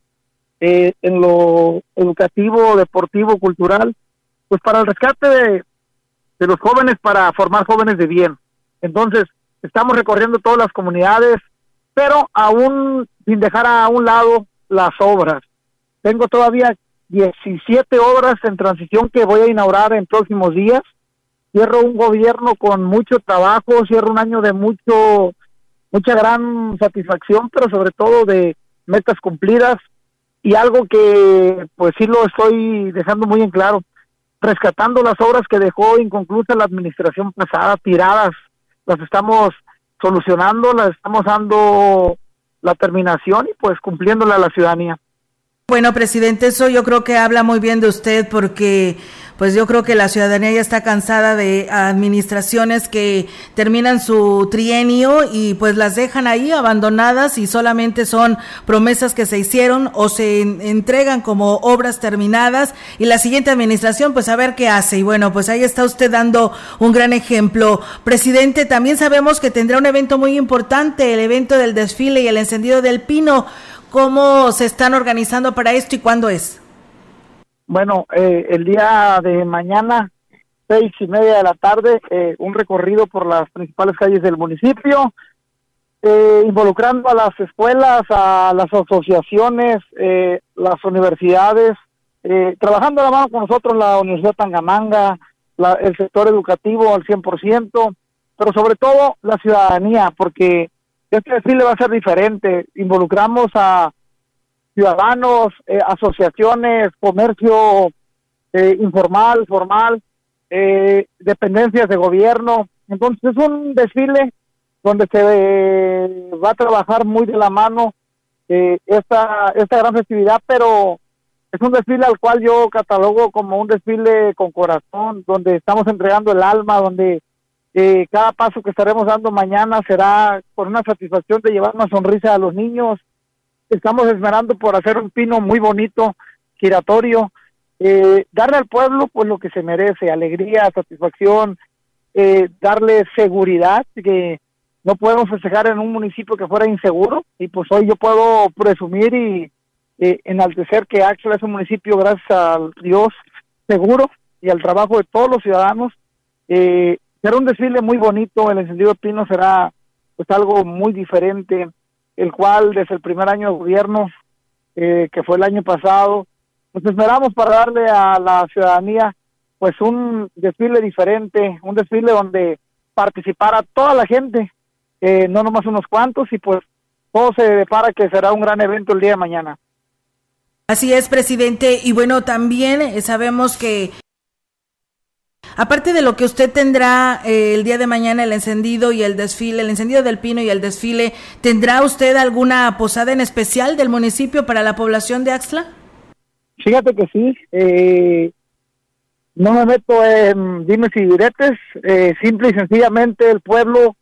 eh, en lo educativo, deportivo, cultural, pues para el rescate de, de los jóvenes, para formar jóvenes de bien. Entonces, estamos recorriendo todas las comunidades, pero aún sin dejar a un lado las obras. Tengo todavía 17 obras en transición que voy a inaugurar en próximos días. Cierro un gobierno con mucho trabajo, cierro un año de mucho mucha gran satisfacción, pero sobre todo de metas cumplidas y algo que pues sí lo estoy dejando muy en claro, rescatando las obras que dejó inconclusas la administración pasada, tiradas, las estamos solucionando, las estamos dando la terminación y pues cumpliéndola a la ciudadanía. Bueno, presidente, eso yo creo que habla muy bien de usted porque pues yo creo que la ciudadanía ya está cansada de administraciones que terminan su trienio y pues las dejan ahí abandonadas y solamente son promesas que se hicieron o se entregan como obras terminadas y la siguiente administración pues a ver qué hace y bueno pues ahí está usted dando un gran ejemplo. Presidente, también sabemos que tendrá un evento muy importante, el evento del desfile y el encendido del pino. ¿Cómo se están organizando para esto y cuándo es? Bueno, eh, el día de mañana, seis y media de la tarde, eh, un recorrido por las principales calles del municipio, eh, involucrando a las escuelas, a las asociaciones, eh, las universidades, eh, trabajando a la mano con nosotros la Universidad Tangamanga, la, el sector educativo al 100%, pero sobre todo la ciudadanía, porque este desfile va a ser diferente. Involucramos a ciudadanos, eh, asociaciones, comercio eh, informal, formal, eh, dependencias de gobierno. Entonces es un desfile donde se eh, va a trabajar muy de la mano eh, esta, esta gran festividad, pero es un desfile al cual yo catalogo como un desfile con corazón, donde estamos entregando el alma, donde eh, cada paso que estaremos dando mañana será con una satisfacción de llevar una sonrisa a los niños. Estamos esmerando por hacer un pino muy bonito, giratorio, eh, darle al pueblo pues lo que se merece, alegría, satisfacción, eh, darle seguridad, que no podemos festejar en un municipio que fuera inseguro y pues hoy yo puedo presumir y eh, enaltecer que Axel es un municipio gracias a Dios seguro y al trabajo de todos los ciudadanos. Eh, será un desfile muy bonito, el encendido de pino será pues algo muy diferente, el cual desde el primer año de gobierno, eh, que fue el año pasado, pues esperamos para darle a la ciudadanía pues un desfile diferente, un desfile donde participara toda la gente, eh, no nomás unos cuantos, y pues todo se depara que será un gran evento el día de mañana. Así es, presidente. Y bueno, también eh, sabemos que Aparte de lo que usted tendrá eh, el día de mañana, el encendido y el desfile, el encendido del pino y el desfile, ¿tendrá usted alguna posada en especial del municipio para la población de Axla? Fíjate que sí, eh, no me meto en dimes y diretes, eh, simple y sencillamente el pueblo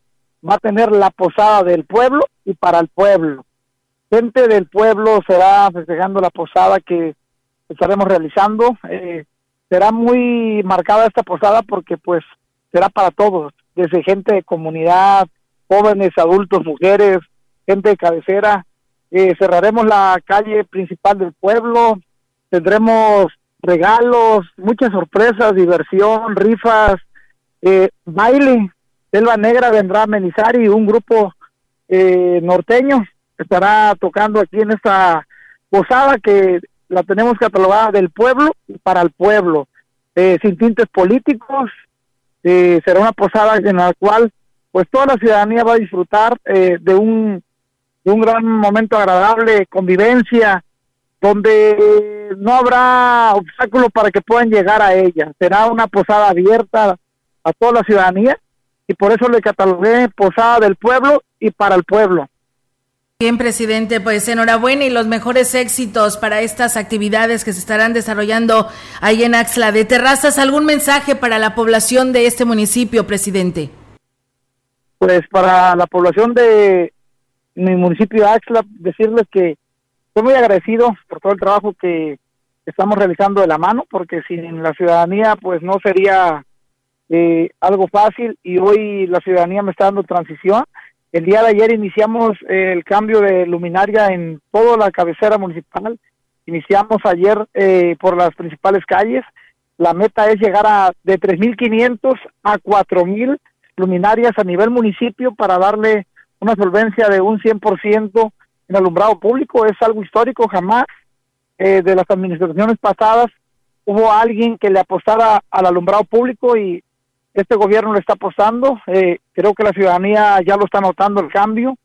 va a tener la posada del pueblo y para el pueblo. Gente del pueblo será festejando la posada que estaremos realizando. Eh, será muy marcada esta posada porque pues será para todos, desde gente de comunidad, jóvenes, adultos, mujeres, gente de cabecera. Eh, cerraremos la calle principal del pueblo, tendremos regalos, muchas sorpresas, diversión, rifas, eh, baile. Selva Negra vendrá a amenizar y un grupo eh, norteño estará tocando aquí en esta posada que la tenemos catalogada del pueblo y para el pueblo, eh, sin tintes políticos. Eh, será una posada en la cual pues toda la ciudadanía va a disfrutar eh, de un de un gran momento agradable, convivencia, donde no habrá obstáculo para que puedan llegar a ella. Será una posada abierta a toda la ciudadanía y por eso le catalogué posada del pueblo y para el pueblo. Bien, presidente, pues enhorabuena y los mejores éxitos para estas actividades que se estarán desarrollando ahí en Axla de Terrazas. ¿Algún mensaje para la población de este municipio, presidente? Pues para la población de mi municipio de Axla, decirles que estoy muy agradecido por todo el trabajo que estamos realizando de la mano, porque sin la ciudadanía pues no sería eh, algo fácil y hoy la ciudadanía me está dando transición el día de ayer iniciamos eh, el cambio de luminaria en toda la cabecera municipal. Iniciamos ayer eh, por las principales calles. La meta es llegar a de 3.500 a 4.000 luminarias a nivel municipio para darle una solvencia de un 100% en alumbrado público. Es algo histórico, jamás eh, de las administraciones pasadas hubo alguien que le apostara al alumbrado público y este gobierno le está apostando, eh, creo que la ciudadanía ya lo está notando el cambio.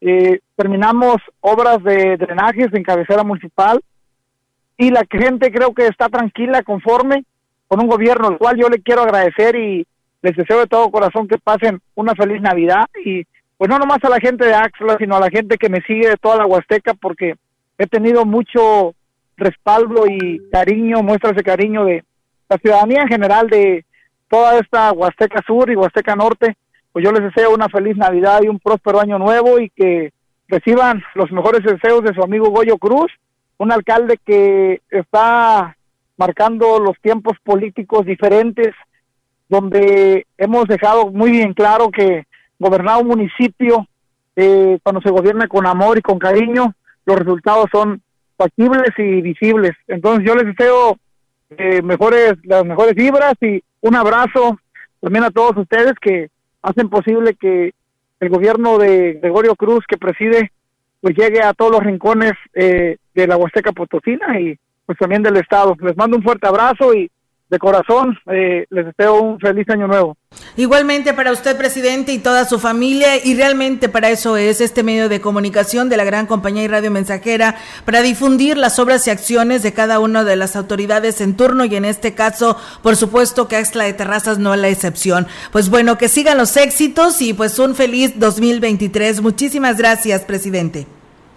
Eh, terminamos obras de drenajes en cabecera municipal y la gente creo que está tranquila, conforme con un gobierno al cual yo le quiero agradecer y les deseo de todo corazón que pasen una feliz Navidad y pues no nomás a la gente de Axla, sino a la gente que me sigue de toda la Huasteca porque he tenido mucho respaldo y cariño, muestras de cariño de la ciudadanía en general de toda esta Huasteca Sur y Huasteca Norte, pues yo les deseo una feliz Navidad y un próspero año nuevo y que reciban los mejores deseos de su amigo Goyo Cruz, un alcalde que está marcando los tiempos políticos diferentes, donde hemos dejado muy bien claro que gobernar un municipio, eh, cuando se gobierna con amor y con cariño, los resultados son factibles y visibles. Entonces yo les deseo eh, mejores, las mejores vibras y un abrazo también a todos ustedes que hacen posible que el gobierno de Gregorio Cruz que preside pues llegue a todos los rincones eh, de la Huasteca Potosina y pues también del estado. Les mando un fuerte abrazo y de corazón eh, les deseo un feliz año nuevo. Igualmente para usted, presidente, y toda su familia, y realmente para eso es este medio de comunicación de la gran compañía y radio mensajera, para difundir las obras y acciones de cada una de las autoridades en turno, y en este caso, por supuesto que Axla de Terrazas no es la excepción. Pues bueno, que sigan los éxitos y pues un feliz 2023. Muchísimas gracias, presidente.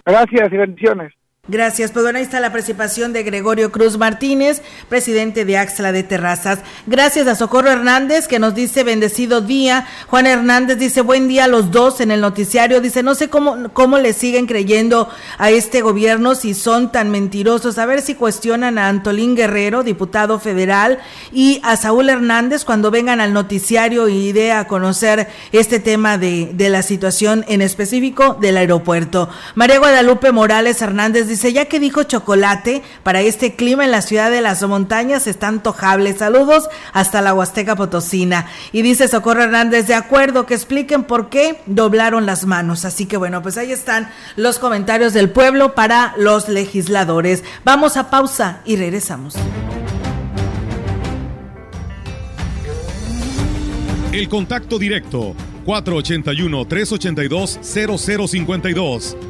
Gracias y bendiciones. Gracias. Pues bueno, ahí está la participación de Gregorio Cruz Martínez, presidente de Axla de Terrazas. Gracias a Socorro Hernández, que nos dice bendecido día. Juan Hernández dice buen día a los dos en el noticiario. Dice, no sé cómo, cómo le siguen creyendo a este gobierno si son tan mentirosos. A ver si cuestionan a Antolín Guerrero, diputado federal, y a Saúl Hernández cuando vengan al noticiario y dé a conocer este tema de, de la situación en específico del aeropuerto. María Guadalupe Morales Hernández dice, ya que dijo chocolate, para este clima en la ciudad de las montañas está antojable. Saludos hasta la Huasteca Potosina. Y dice Socorro Hernández, de acuerdo, que expliquen por qué doblaron las manos. Así que bueno, pues ahí están los comentarios del pueblo para los legisladores. Vamos a pausa y regresamos. El contacto directo 481-382-0052.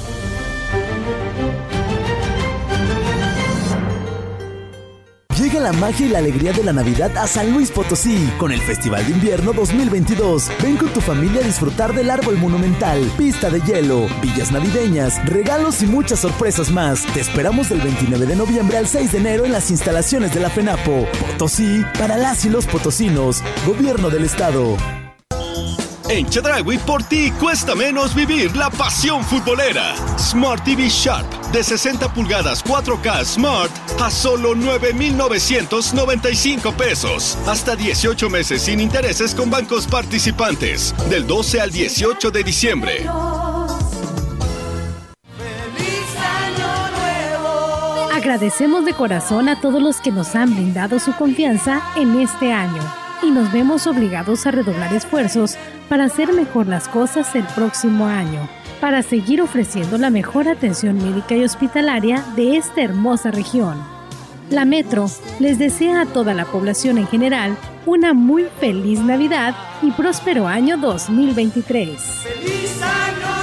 Llega la magia y la alegría de la Navidad a San Luis Potosí con el Festival de Invierno 2022. Ven con tu familia a disfrutar del árbol monumental, pista de hielo, villas navideñas, regalos y muchas sorpresas más. Te esperamos del 29 de noviembre al 6 de enero en las instalaciones de la FENAPO. Potosí para las y los potosinos. Gobierno del Estado. En Chedragui por ti cuesta menos vivir la pasión futbolera. Smart TV Sharp de 60 pulgadas 4K Smart a solo 9,995 pesos. Hasta 18 meses sin intereses con bancos participantes. Del 12 al 18 de diciembre. Agradecemos de corazón a todos los que nos han brindado su confianza en este año y nos vemos obligados a redoblar esfuerzos para hacer mejor las cosas el próximo año, para seguir ofreciendo la mejor atención médica y hospitalaria de esta hermosa región. La Metro les desea a toda la población en general una muy feliz Navidad y próspero año 2023. ¡Feliz año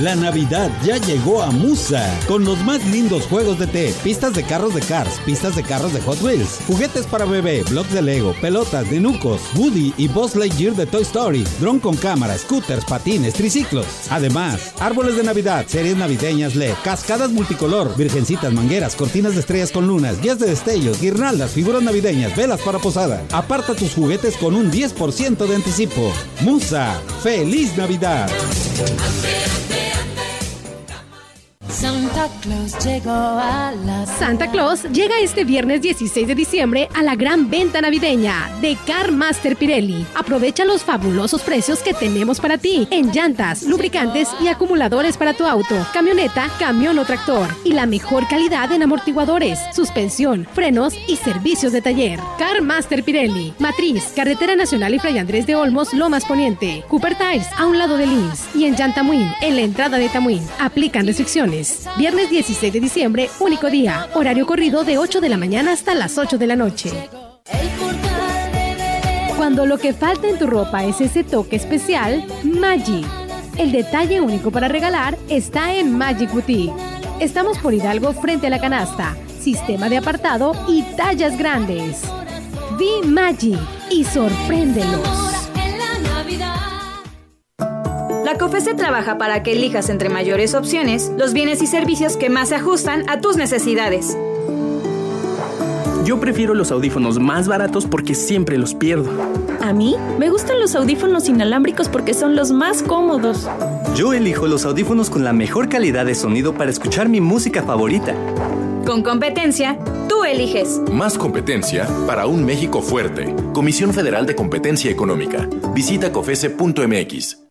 La Navidad ya llegó a Musa con los más lindos juegos de té, pistas de carros de Cars, pistas de carros de Hot Wheels, juguetes para bebé, blocks de Lego, pelotas de Nucos, Woody y Buzz Lightyear de Toy Story, dron con cámara, scooters, patines, triciclos. Además, árboles de Navidad, series navideñas LED, cascadas multicolor, virgencitas, mangueras, cortinas de estrellas con lunas, guías de destellos, guirnaldas, figuras navideñas, velas para posada. Aparta tus juguetes con un 10% de anticipo. Musa, feliz Navidad. Santa Claus llegó a la Santa Claus llega este viernes 16 de diciembre a la gran venta navideña de Car Master Pirelli. Aprovecha los fabulosos precios que tenemos para ti en llantas, lubricantes y acumuladores para tu auto, camioneta, camión o tractor y la mejor calidad en amortiguadores, suspensión, frenos y servicios de taller. Car Master Pirelli, Matriz, Carretera Nacional y Fray Andrés de Olmos, Lomas Poniente, Cooper Tires a un lado de Lins y en Yantamuín, en la entrada de Tamuín. Aplican restricciones. Viernes 16 de diciembre, único día. Horario corrido de 8 de la mañana hasta las 8 de la noche. Cuando lo que falta en tu ropa es ese toque especial, Magic. El detalle único para regalar está en Magic Boutique. Estamos por Hidalgo frente a la canasta, sistema de apartado y tallas grandes. Vi Magic y sorpréndelos. La COFESE trabaja para que elijas entre mayores opciones los bienes y servicios que más se ajustan a tus necesidades. Yo prefiero los audífonos más baratos porque siempre los pierdo. A mí me gustan los audífonos inalámbricos porque son los más cómodos. Yo elijo los audífonos con la mejor calidad de sonido para escuchar mi música favorita. Con competencia, tú eliges. Más competencia para un México fuerte. Comisión Federal de Competencia Económica. Visita cofese.mx.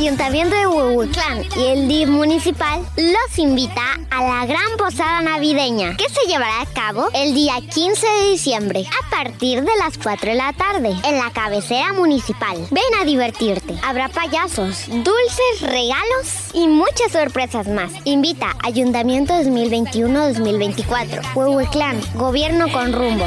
Ayuntamiento de Huehuetlán y el DIF municipal los invita a la gran posada navideña que se llevará a cabo el día 15 de diciembre a partir de las 4 de la tarde en la cabecera municipal. Ven a divertirte. Habrá payasos, dulces, regalos y muchas sorpresas más. Invita Ayuntamiento 2021-2024. Huehuetlán, gobierno con rumbo.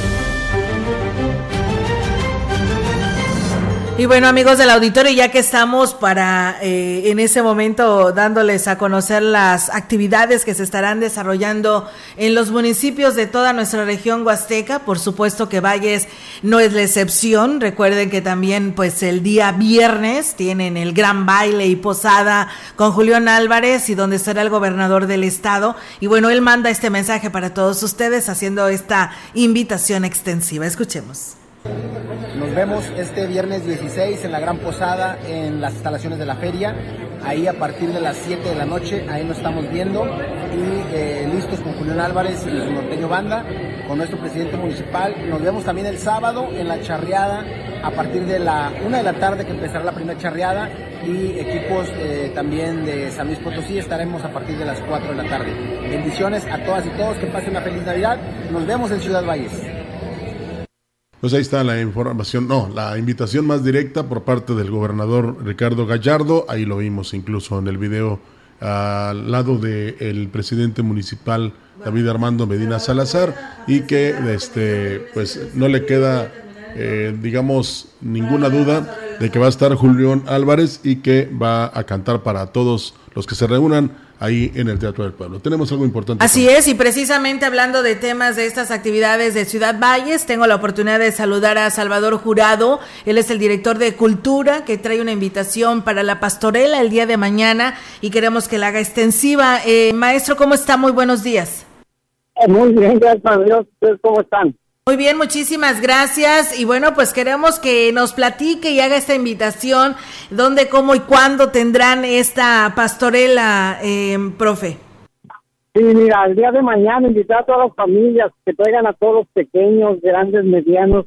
Y bueno, amigos del auditorio, ya que estamos para eh, en ese momento dándoles a conocer las actividades que se estarán desarrollando en los municipios de toda nuestra región huasteca, por supuesto que Valles no es la excepción. Recuerden que también, pues, el día viernes tienen el gran baile y posada con Julián Álvarez y donde estará el gobernador del estado. Y bueno, él manda este mensaje para todos ustedes haciendo esta invitación extensiva. Escuchemos. Nos vemos este viernes 16 en la Gran Posada en las instalaciones de la feria. Ahí a partir de las 7 de la noche, ahí nos estamos viendo y eh, listos con Julián Álvarez y su norteño banda, con nuestro presidente municipal. Nos vemos también el sábado en la charreada a partir de la 1 de la tarde que empezará la primera charreada y equipos eh, también de San Luis Potosí estaremos a partir de las 4 de la tarde. Bendiciones a todas y todos, que pasen una feliz Navidad. Nos vemos en Ciudad Valles. Pues ahí está la información, no, la invitación más directa por parte del gobernador Ricardo Gallardo, ahí lo vimos incluso en el video al lado del presidente municipal David Armando Medina Salazar y que este pues no le queda eh, digamos ninguna duda de que va a estar Julián Álvarez y que va a cantar para todos los que se reúnan ahí en el Teatro del Pueblo. Tenemos algo importante. Así es, y precisamente hablando de temas de estas actividades de Ciudad Valles, tengo la oportunidad de saludar a Salvador Jurado. Él es el director de Cultura, que trae una invitación para la pastorela el día de mañana y queremos que la haga extensiva. Eh, maestro, ¿cómo está? Muy buenos días. Muy bien, gracias a Dios. ¿Cómo están? Muy bien, muchísimas gracias. Y bueno, pues queremos que nos platique y haga esta invitación, dónde, cómo y cuándo tendrán esta pastorela, eh, profe. Sí, mira, el día de mañana invitar a todas las familias que traigan a todos pequeños, grandes, medianos,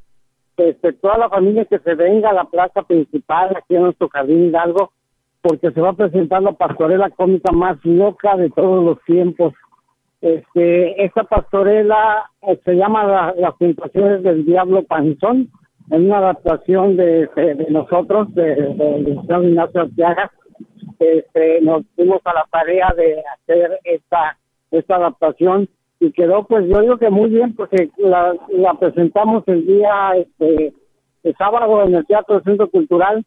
este, toda la familia que se venga a la plaza principal aquí en nuestro jardín Hidalgo, porque se va a presentar la pastorela cómica más loca de todos los tiempos. Este, esta pastorela se llama la, Las Tentaciones del Diablo Panzón, es una adaptación de, nosotros, de, de, Ignacio Arteaga. Este, nos dimos a la tarea de hacer esta, esta adaptación y quedó, pues yo digo que muy bien, porque la, la presentamos el día este, sábado en el Teatro Centro Cultural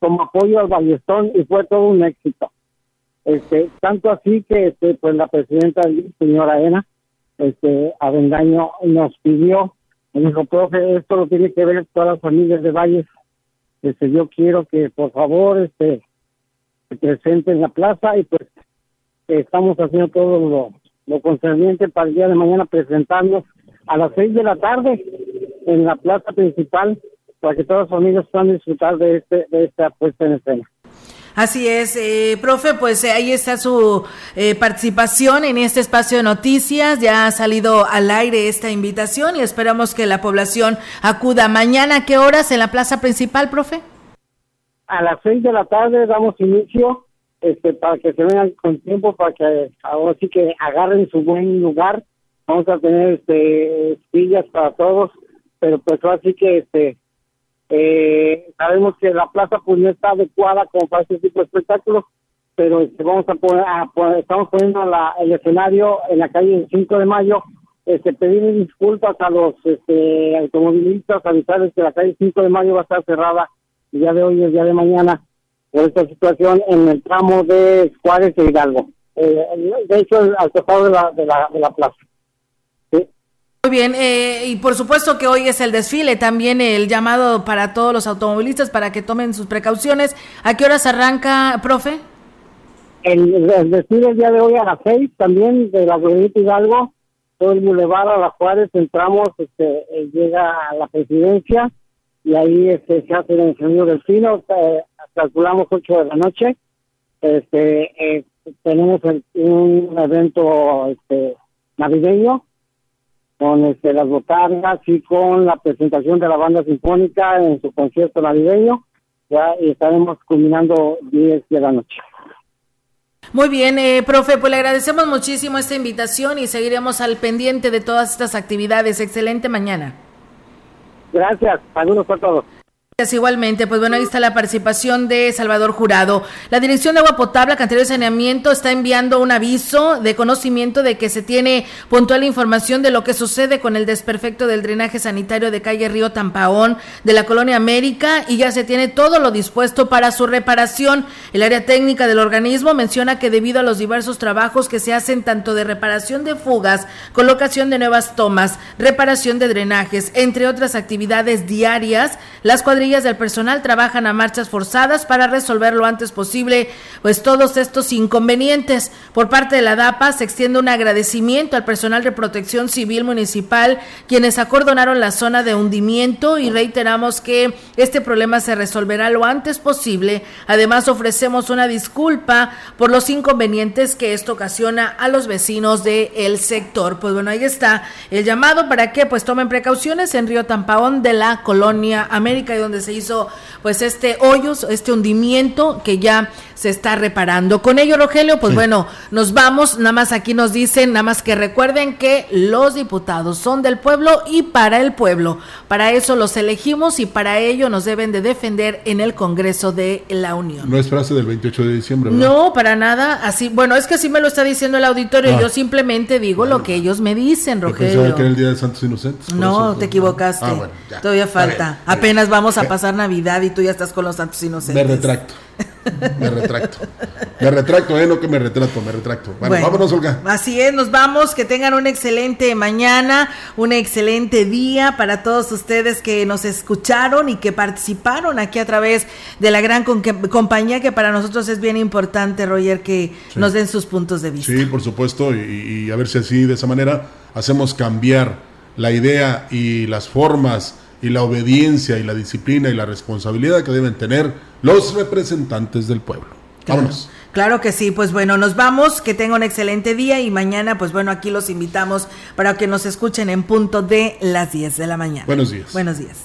como apoyo al Ballestón y fue todo un éxito. Este, tanto así que este, pues la presidenta, señora Ena, este, Avendaño, nos pidió, me dijo, profe, esto lo tiene que ver todas las familias de Valles. Este, yo quiero que por favor este, se presente en la plaza y pues estamos haciendo todo lo, lo concerniente para el día de mañana presentarnos a las seis de la tarde en la plaza principal para que todas las familias puedan disfrutar de este de esta puesta en escena. Así es, eh, profe, pues eh, ahí está su eh, participación en este espacio de noticias. Ya ha salido al aire esta invitación y esperamos que la población acuda. Mañana, ¿a qué horas en la plaza principal, profe? A las seis de la tarde damos inicio este, para que se vengan con tiempo, para que ahora sí que agarren su buen lugar. Vamos a tener este, sillas para todos, pero pues así que este, eh, sabemos que la plaza pues no está adecuada como para este tipo de espectáculos, pero este, vamos a poner, estamos poniendo la, el escenario en la calle 5 de mayo. Este, pedir disculpas a los este, automovilistas, avisarles que la calle 5 de mayo va a estar cerrada el día de hoy y el día de mañana por esta situación en el tramo de Juárez e Hidalgo. Eh, de hecho, al costado de la, de la, de la plaza. Muy bien, eh, y por supuesto que hoy es el desfile, también el llamado para todos los automovilistas para que tomen sus precauciones. ¿A qué horas arranca, profe? El, desfile el día de hoy a las seis, también de la Avenida Hidalgo, todo el bulevar a las Juárez, entramos, este, eh, llega a la presidencia y ahí este, se hace el encendido del fino, eh, calculamos 8 de la noche, este, eh, tenemos un evento este, navideño con este, las botargas y con la presentación de la banda sinfónica en su concierto navideño, ya estaremos culminando 10 de la noche. Muy bien, eh, profe, pues le agradecemos muchísimo esta invitación y seguiremos al pendiente de todas estas actividades. Excelente mañana. Gracias, saludos a todos. Igualmente, pues bueno, ahí está la participación de Salvador Jurado. La Dirección de Agua Potable, Cantidad de Saneamiento está enviando un aviso de conocimiento de que se tiene puntual información de lo que sucede con el desperfecto del drenaje sanitario de calle Río Tampaón de la Colonia América y ya se tiene todo lo dispuesto para su reparación. El área técnica del organismo menciona que debido a los diversos trabajos que se hacen tanto de reparación de fugas, colocación de nuevas tomas, reparación de drenajes, entre otras actividades diarias, las cuadrillas del personal trabajan a marchas forzadas para resolver lo antes posible pues todos estos inconvenientes. Por parte de la DAPA se extiende un agradecimiento al personal de protección civil municipal quienes acordonaron la zona de hundimiento y reiteramos que este problema se resolverá lo antes posible. Además ofrecemos una disculpa por los inconvenientes que esto ocasiona a los vecinos del sector. Pues bueno, ahí está el llamado para que pues tomen precauciones en Río Tampaón de la colonia América y donde se hizo pues este hoyos, este hundimiento que ya se está reparando. Con ello, Rogelio, pues bueno, nos vamos, nada más aquí nos dicen, nada más que recuerden que los diputados son del pueblo y para el pueblo. Para eso los elegimos y para ello nos deben de defender en el Congreso de la Unión. No es frase del 28 de diciembre. No, para nada, así, bueno, es que así me lo está diciendo el auditorio, ah. yo simplemente digo lo que ellos me dicen, Rogelio. que era el Día de Santos Inocentes. No, te equivocaste. Ah, Todavía falta. Apenas vamos a pasar Navidad y tú ya estás con los Santos Inocentes. Me retracto. Me retracto. Me retracto, eh, no que me retrato, me retracto. Bueno, vámonos, Olga. Así es, nos vamos. Que tengan un excelente mañana, un excelente día para todos ustedes que nos escucharon y que participaron aquí a través de la gran compañía, que para nosotros es bien importante, Roger, que nos den sus puntos de vista. Sí, por supuesto, y a ver si así, de esa manera, hacemos cambiar la idea y las formas y la obediencia y la disciplina y la responsabilidad que deben tener los representantes del pueblo. Vámonos. Claro que sí, pues bueno, nos vamos, que tenga un excelente día y mañana, pues bueno, aquí los invitamos para que nos escuchen en punto de las 10 de la mañana. Buenos días. Buenos días.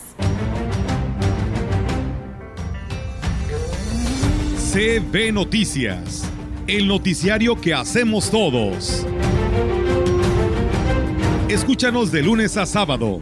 CB Noticias, el noticiario que hacemos todos. Escúchanos de lunes a sábado